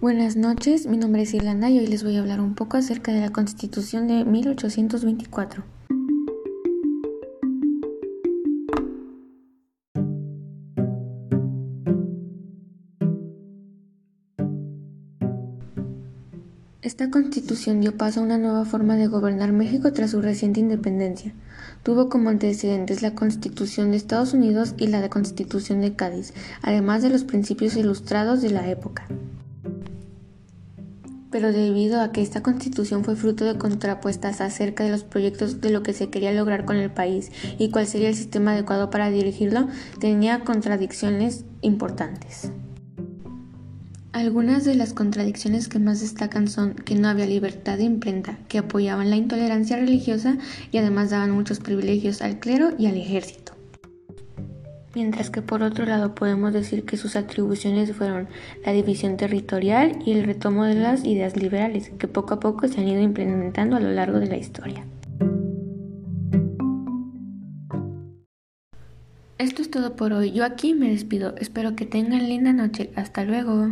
Buenas noches, mi nombre es Irlanda y hoy les voy a hablar un poco acerca de la Constitución de 1824. Esta constitución dio paso a una nueva forma de gobernar México tras su reciente independencia. Tuvo como antecedentes la Constitución de Estados Unidos y la Constitución de Cádiz, además de los principios ilustrados de la época pero debido a que esta constitución fue fruto de contrapuestas acerca de los proyectos de lo que se quería lograr con el país y cuál sería el sistema adecuado para dirigirlo, tenía contradicciones importantes. Algunas de las contradicciones que más destacan son que no había libertad de imprenta, que apoyaban la intolerancia religiosa y además daban muchos privilegios al clero y al ejército mientras que por otro lado podemos decir que sus atribuciones fueron la división territorial y el retomo de las ideas liberales, que poco a poco se han ido implementando a lo largo de la historia. Esto es todo por hoy. Yo aquí me despido. Espero que tengan linda noche. Hasta luego.